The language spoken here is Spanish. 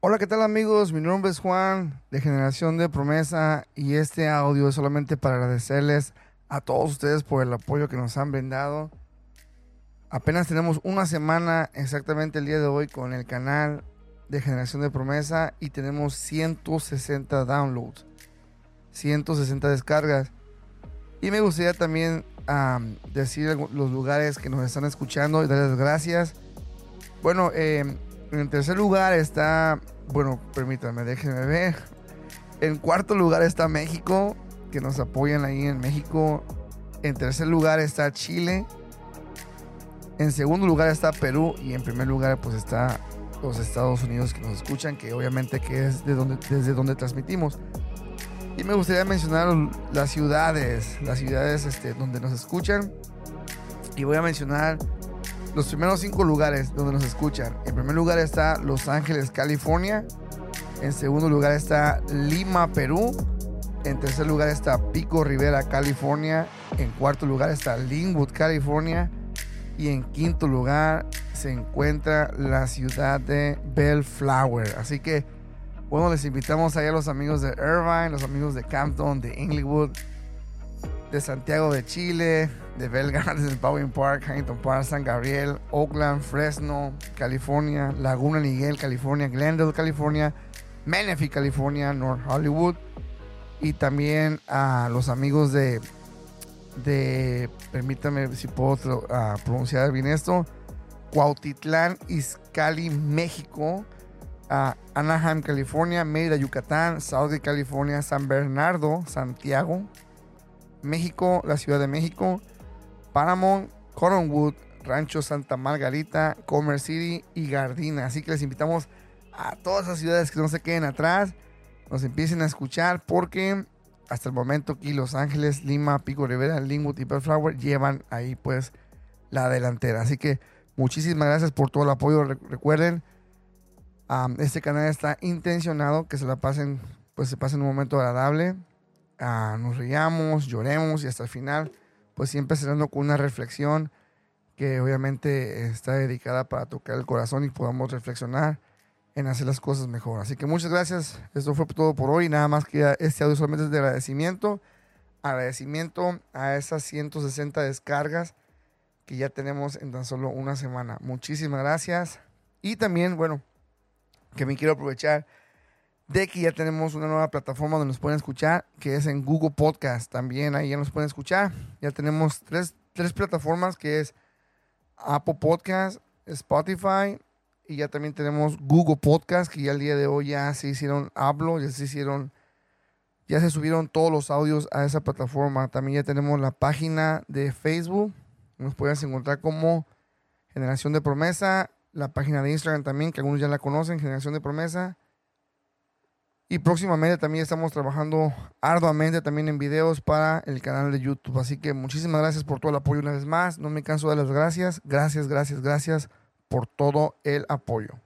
Hola, ¿qué tal amigos? Mi nombre es Juan de Generación de Promesa y este audio es solamente para agradecerles a todos ustedes por el apoyo que nos han brindado. Apenas tenemos una semana exactamente el día de hoy con el canal de Generación de Promesa y tenemos 160 downloads, 160 descargas. Y me gustaría también decir los lugares que nos están escuchando y darles gracias. Bueno, eh, en tercer lugar está, bueno, permítanme, déjenme ver. En cuarto lugar está México, que nos apoyan ahí en México. En tercer lugar está Chile. En segundo lugar está Perú y en primer lugar pues está los Estados Unidos que nos escuchan, que obviamente que es de donde, desde donde transmitimos. Y me gustaría mencionar las ciudades, las ciudades este, donde nos escuchan. Y voy a mencionar los primeros cinco lugares donde nos escuchan. En primer lugar está Los Ángeles, California. En segundo lugar está Lima, Perú. En tercer lugar está Pico Rivera, California. En cuarto lugar está Linwood, California. Y en quinto lugar se encuentra la ciudad de Bellflower. Así que, bueno, les invitamos allá a los amigos de Irvine, los amigos de Campton, de Inglewood, de Santiago de Chile, de Bell Gardens, Bowen Park, Huntington Park, San Gabriel, Oakland, Fresno, California, Laguna Niguel, California, Glendale, California, Menifee, California, North Hollywood y también a los amigos de, de permítame si puedo pronunciar bien esto, Cuautitlán, Izcali, México, uh, Anaheim, California, Mérida, Yucatán, Saudi, California, San Bernardo, Santiago, México, la Ciudad de México, Paramount, Cottonwood, Rancho Santa Margarita, Commerce City y Gardina. Así que les invitamos a todas esas ciudades que no se queden atrás, nos empiecen a escuchar porque hasta el momento aquí Los Ángeles, Lima, Pico Rivera, Linwood y Bellflower llevan ahí pues la delantera. Así que muchísimas gracias por todo el apoyo. Recuerden, este canal está intencionado que se la pasen, pues se pasen un momento agradable. Ah, nos riamos, lloremos y hasta el final pues siempre cerrando con una reflexión que obviamente está dedicada para tocar el corazón y podamos reflexionar en hacer las cosas mejor. Así que muchas gracias. Esto fue todo por hoy. Nada más que este audio solamente es de agradecimiento. Agradecimiento a esas 160 descargas que ya tenemos en tan solo una semana. Muchísimas gracias. Y también, bueno, que me quiero aprovechar de que ya tenemos una nueva plataforma donde nos pueden escuchar, que es en Google Podcast. También ahí ya nos pueden escuchar. Ya tenemos tres, plataformas, que es Apple Podcast, Spotify y ya también tenemos Google Podcast, que ya el día de hoy ya se hicieron, hablo, ya se hicieron, ya se subieron todos los audios a esa plataforma. También ya tenemos la página de Facebook, nos puedes encontrar como Generación de Promesa, la página de Instagram también, que algunos ya la conocen, Generación de Promesa próximamente también estamos trabajando arduamente también en videos para el canal de YouTube. Así que muchísimas gracias por todo el apoyo una vez más. No me canso de las gracias. Gracias, gracias, gracias por todo el apoyo.